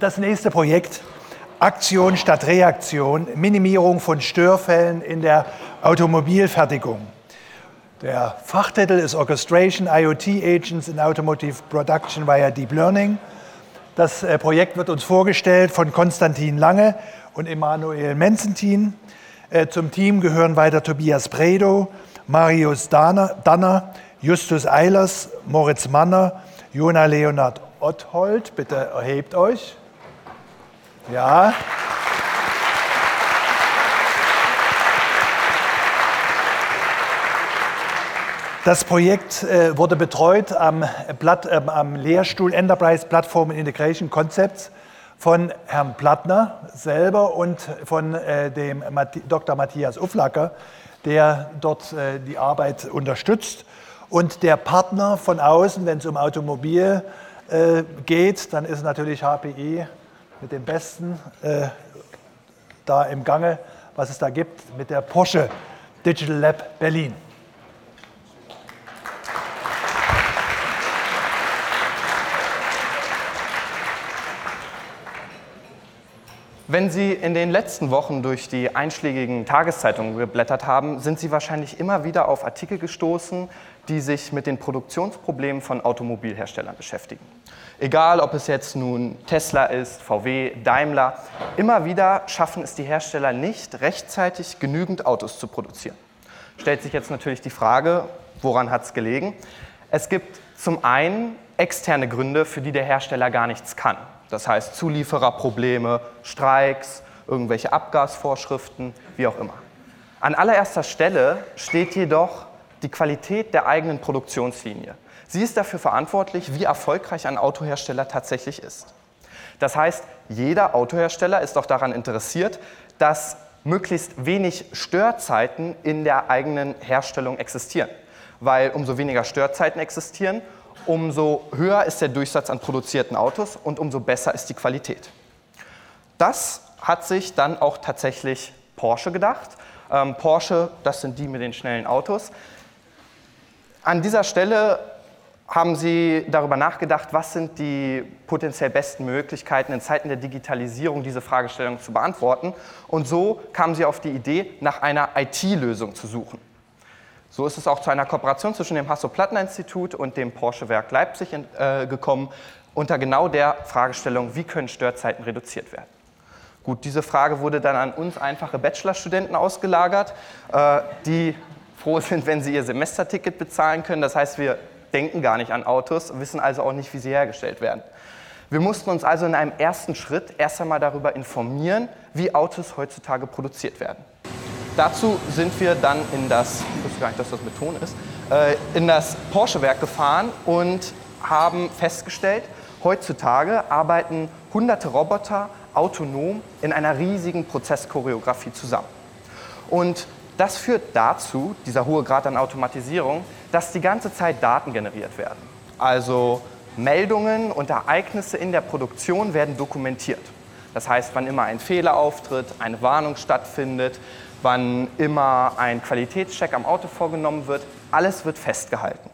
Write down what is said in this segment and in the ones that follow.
das nächste Projekt, Aktion statt Reaktion, Minimierung von Störfällen in der Automobilfertigung. Der Fachtitel ist Orchestration IoT Agents in Automotive Production via Deep Learning. Das äh, Projekt wird uns vorgestellt von Konstantin Lange und Emanuel Menzentin. Äh, zum Team gehören weiter Tobias Bredow, Marius Danner, Justus Eilers, Moritz Manner, Jona Leonard Otthold. Bitte erhebt euch. Ja. Das Projekt äh, wurde betreut am, Blatt, äh, am Lehrstuhl Enterprise Platform Integration Concepts von Herrn Plattner selber und von äh, dem Dr. Matthias Uflacker, der dort äh, die Arbeit unterstützt. Und der Partner von außen, wenn es um Automobil äh, geht, dann ist natürlich HPI mit dem Besten äh, da im Gange, was es da gibt, mit der Porsche Digital Lab Berlin. Wenn Sie in den letzten Wochen durch die einschlägigen Tageszeitungen geblättert haben, sind Sie wahrscheinlich immer wieder auf Artikel gestoßen, die sich mit den Produktionsproblemen von Automobilherstellern beschäftigen. Egal, ob es jetzt nun Tesla ist, VW, Daimler, immer wieder schaffen es die Hersteller nicht, rechtzeitig genügend Autos zu produzieren. Stellt sich jetzt natürlich die Frage, woran hat es gelegen? Es gibt zum einen externe Gründe, für die der Hersteller gar nichts kann. Das heißt Zuliefererprobleme, Streiks, irgendwelche Abgasvorschriften, wie auch immer. An allererster Stelle steht jedoch die Qualität der eigenen Produktionslinie. Sie ist dafür verantwortlich, wie erfolgreich ein Autohersteller tatsächlich ist. Das heißt, jeder Autohersteller ist auch daran interessiert, dass möglichst wenig Störzeiten in der eigenen Herstellung existieren. Weil umso weniger Störzeiten existieren, umso höher ist der Durchsatz an produzierten Autos und umso besser ist die Qualität. Das hat sich dann auch tatsächlich Porsche gedacht. Ähm, Porsche, das sind die mit den schnellen Autos. An dieser Stelle haben Sie darüber nachgedacht, was sind die potenziell besten Möglichkeiten in Zeiten der Digitalisierung, diese Fragestellung zu beantworten. Und so kamen Sie auf die Idee, nach einer IT-Lösung zu suchen. So ist es auch zu einer Kooperation zwischen dem Hasso-Plattner-Institut und dem Porsche-Werk Leipzig äh, gekommen, unter genau der Fragestellung, wie können Störzeiten reduziert werden. Gut, diese Frage wurde dann an uns einfache Bachelorstudenten ausgelagert, äh, die froh sind, wenn sie ihr Semesterticket bezahlen können. Das heißt, wir denken gar nicht an Autos, wissen also auch nicht, wie sie hergestellt werden. Wir mussten uns also in einem ersten Schritt erst einmal darüber informieren, wie Autos heutzutage produziert werden. Dazu sind wir dann in das, gar nicht, dass das mit Ton ist, äh, in das Porsche-Werk gefahren und haben festgestellt, heutzutage arbeiten hunderte Roboter autonom in einer riesigen Prozesschoreografie zusammen. Und das führt dazu, dieser hohe Grad an Automatisierung, dass die ganze Zeit Daten generiert werden. Also Meldungen und Ereignisse in der Produktion werden dokumentiert. Das heißt, wann immer ein Fehler auftritt, eine Warnung stattfindet, wann immer ein Qualitätscheck am Auto vorgenommen wird, alles wird festgehalten.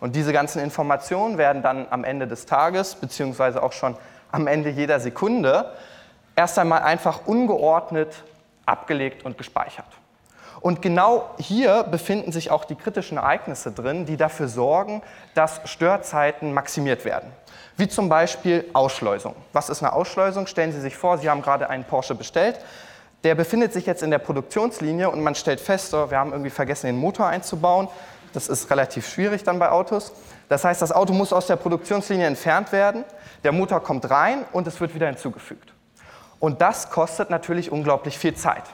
Und diese ganzen Informationen werden dann am Ende des Tages, beziehungsweise auch schon am Ende jeder Sekunde, erst einmal einfach ungeordnet abgelegt und gespeichert. Und genau hier befinden sich auch die kritischen Ereignisse drin, die dafür sorgen, dass Störzeiten maximiert werden. Wie zum Beispiel Ausschleusung. Was ist eine Ausschleusung? Stellen Sie sich vor, Sie haben gerade einen Porsche bestellt der befindet sich jetzt in der Produktionslinie und man stellt fest, oh, wir haben irgendwie vergessen, den Motor einzubauen. Das ist relativ schwierig dann bei Autos. Das heißt, das Auto muss aus der Produktionslinie entfernt werden, der Motor kommt rein und es wird wieder hinzugefügt. Und das kostet natürlich unglaublich viel Zeit.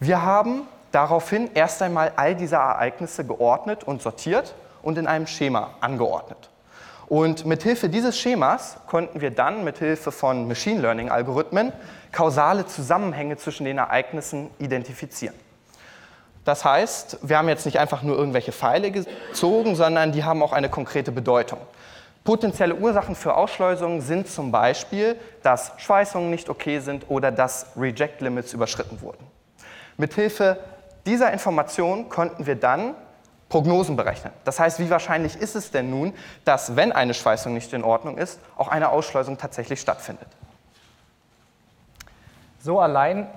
Wir haben daraufhin erst einmal all diese Ereignisse geordnet und sortiert und in einem Schema angeordnet. Und mit Hilfe dieses Schemas konnten wir dann mit Hilfe von Machine Learning Algorithmen kausale Zusammenhänge zwischen den Ereignissen identifizieren. Das heißt, wir haben jetzt nicht einfach nur irgendwelche Pfeile gezogen, sondern die haben auch eine konkrete Bedeutung. Potenzielle Ursachen für Ausschleusungen sind zum Beispiel, dass Schweißungen nicht okay sind oder dass Reject Limits überschritten wurden. Mithilfe dieser Information konnten wir dann Prognosen berechnen. Das heißt, wie wahrscheinlich ist es denn nun, dass, wenn eine Schweißung nicht in Ordnung ist, auch eine Ausschleusung tatsächlich stattfindet? So allein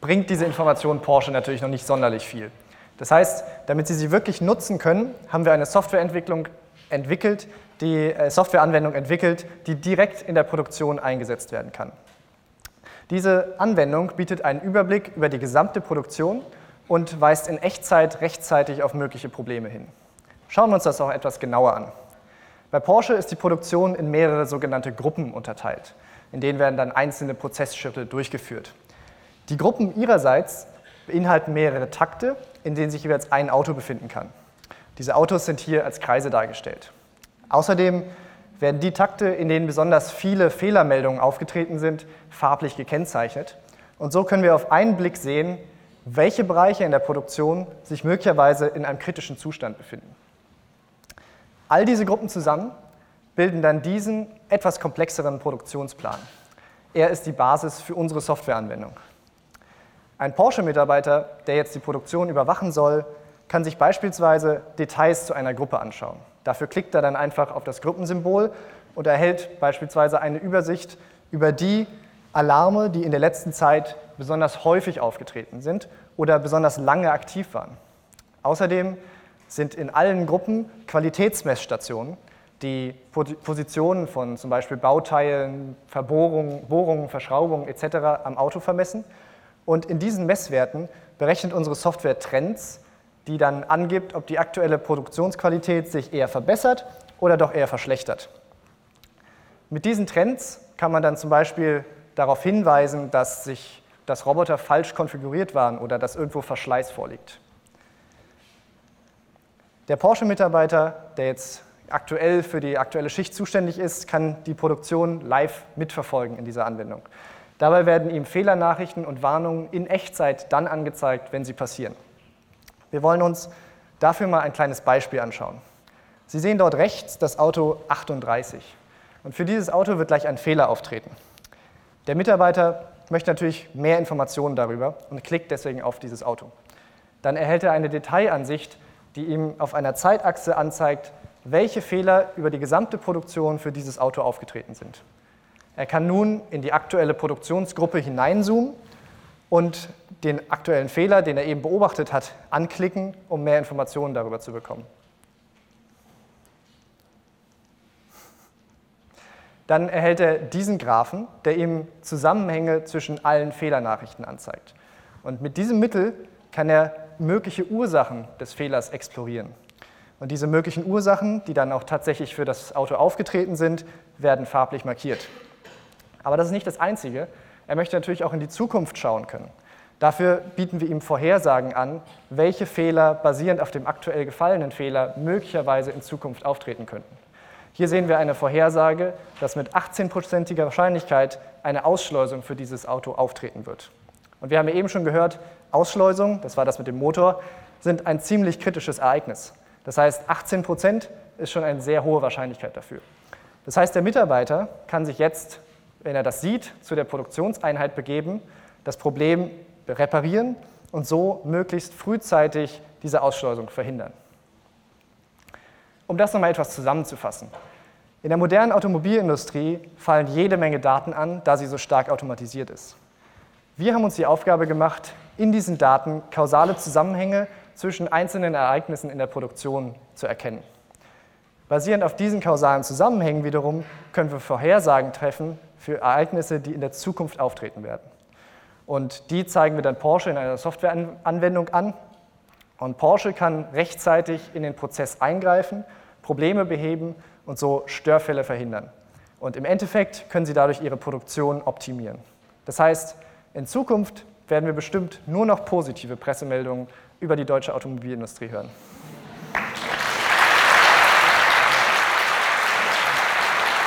bringt diese Information Porsche natürlich noch nicht sonderlich viel. Das heißt, damit Sie sie wirklich nutzen können, haben wir eine Softwareentwicklung entwickelt, die äh, Softwareanwendung entwickelt, die direkt in der Produktion eingesetzt werden kann. Diese Anwendung bietet einen Überblick über die gesamte Produktion und weist in Echtzeit rechtzeitig auf mögliche Probleme hin. Schauen wir uns das auch etwas genauer an. Bei Porsche ist die Produktion in mehrere sogenannte Gruppen unterteilt. In denen werden dann einzelne Prozessschritte durchgeführt. Die Gruppen ihrerseits beinhalten mehrere Takte, in denen sich jeweils ein Auto befinden kann. Diese Autos sind hier als Kreise dargestellt. Außerdem werden die Takte, in denen besonders viele Fehlermeldungen aufgetreten sind, farblich gekennzeichnet. Und so können wir auf einen Blick sehen, welche Bereiche in der Produktion sich möglicherweise in einem kritischen Zustand befinden. All diese Gruppen zusammen bilden dann diesen etwas komplexeren Produktionsplan. Er ist die Basis für unsere Softwareanwendung. Ein Porsche-Mitarbeiter, der jetzt die Produktion überwachen soll, kann sich beispielsweise Details zu einer Gruppe anschauen. Dafür klickt er dann einfach auf das Gruppensymbol und erhält beispielsweise eine Übersicht über die Alarme, die in der letzten Zeit besonders häufig aufgetreten sind oder besonders lange aktiv waren. Außerdem sind in allen Gruppen Qualitätsmessstationen, die Positionen von zum Beispiel Bauteilen, Verbohrungen, Bohrungen, Verschraubungen etc. am Auto vermessen. Und in diesen Messwerten berechnet unsere Software Trends, die dann angibt, ob die aktuelle Produktionsqualität sich eher verbessert oder doch eher verschlechtert. Mit diesen Trends kann man dann zum Beispiel darauf hinweisen, dass, sich, dass Roboter falsch konfiguriert waren oder dass irgendwo Verschleiß vorliegt. Der Porsche-Mitarbeiter, der jetzt aktuell für die aktuelle Schicht zuständig ist, kann die Produktion live mitverfolgen in dieser Anwendung. Dabei werden ihm Fehlernachrichten und Warnungen in Echtzeit dann angezeigt, wenn sie passieren. Wir wollen uns dafür mal ein kleines Beispiel anschauen. Sie sehen dort rechts das Auto 38. Und für dieses Auto wird gleich ein Fehler auftreten. Der Mitarbeiter möchte natürlich mehr Informationen darüber und klickt deswegen auf dieses Auto. Dann erhält er eine Detailansicht, die ihm auf einer Zeitachse anzeigt, welche Fehler über die gesamte Produktion für dieses Auto aufgetreten sind. Er kann nun in die aktuelle Produktionsgruppe hineinzoomen und den aktuellen Fehler, den er eben beobachtet hat, anklicken, um mehr Informationen darüber zu bekommen. Dann erhält er diesen Graphen, der ihm Zusammenhänge zwischen allen Fehlernachrichten anzeigt. Und mit diesem Mittel kann er mögliche Ursachen des Fehlers explorieren. Und diese möglichen Ursachen, die dann auch tatsächlich für das Auto aufgetreten sind, werden farblich markiert. Aber das ist nicht das Einzige. Er möchte natürlich auch in die Zukunft schauen können. Dafür bieten wir ihm Vorhersagen an, welche Fehler basierend auf dem aktuell gefallenen Fehler möglicherweise in Zukunft auftreten könnten. Hier sehen wir eine Vorhersage, dass mit 18-prozentiger Wahrscheinlichkeit eine Ausschleusung für dieses Auto auftreten wird. Und wir haben ja eben schon gehört, Ausschleusung, das war das mit dem Motor, sind ein ziemlich kritisches Ereignis. Das heißt, 18 Prozent ist schon eine sehr hohe Wahrscheinlichkeit dafür. Das heißt, der Mitarbeiter kann sich jetzt, wenn er das sieht, zu der Produktionseinheit begeben, das Problem reparieren und so möglichst frühzeitig diese Ausschleusung verhindern. Um das nochmal etwas zusammenzufassen. In der modernen Automobilindustrie fallen jede Menge Daten an, da sie so stark automatisiert ist. Wir haben uns die Aufgabe gemacht, in diesen Daten kausale Zusammenhänge zwischen einzelnen Ereignissen in der Produktion zu erkennen. Basierend auf diesen kausalen Zusammenhängen wiederum können wir Vorhersagen treffen für Ereignisse, die in der Zukunft auftreten werden. Und die zeigen wir dann Porsche in einer Softwareanwendung an. Und Porsche kann rechtzeitig in den Prozess eingreifen, Probleme beheben und so Störfälle verhindern. Und im Endeffekt können sie dadurch ihre Produktion optimieren. Das heißt, in Zukunft werden wir bestimmt nur noch positive Pressemeldungen über die deutsche Automobilindustrie hören.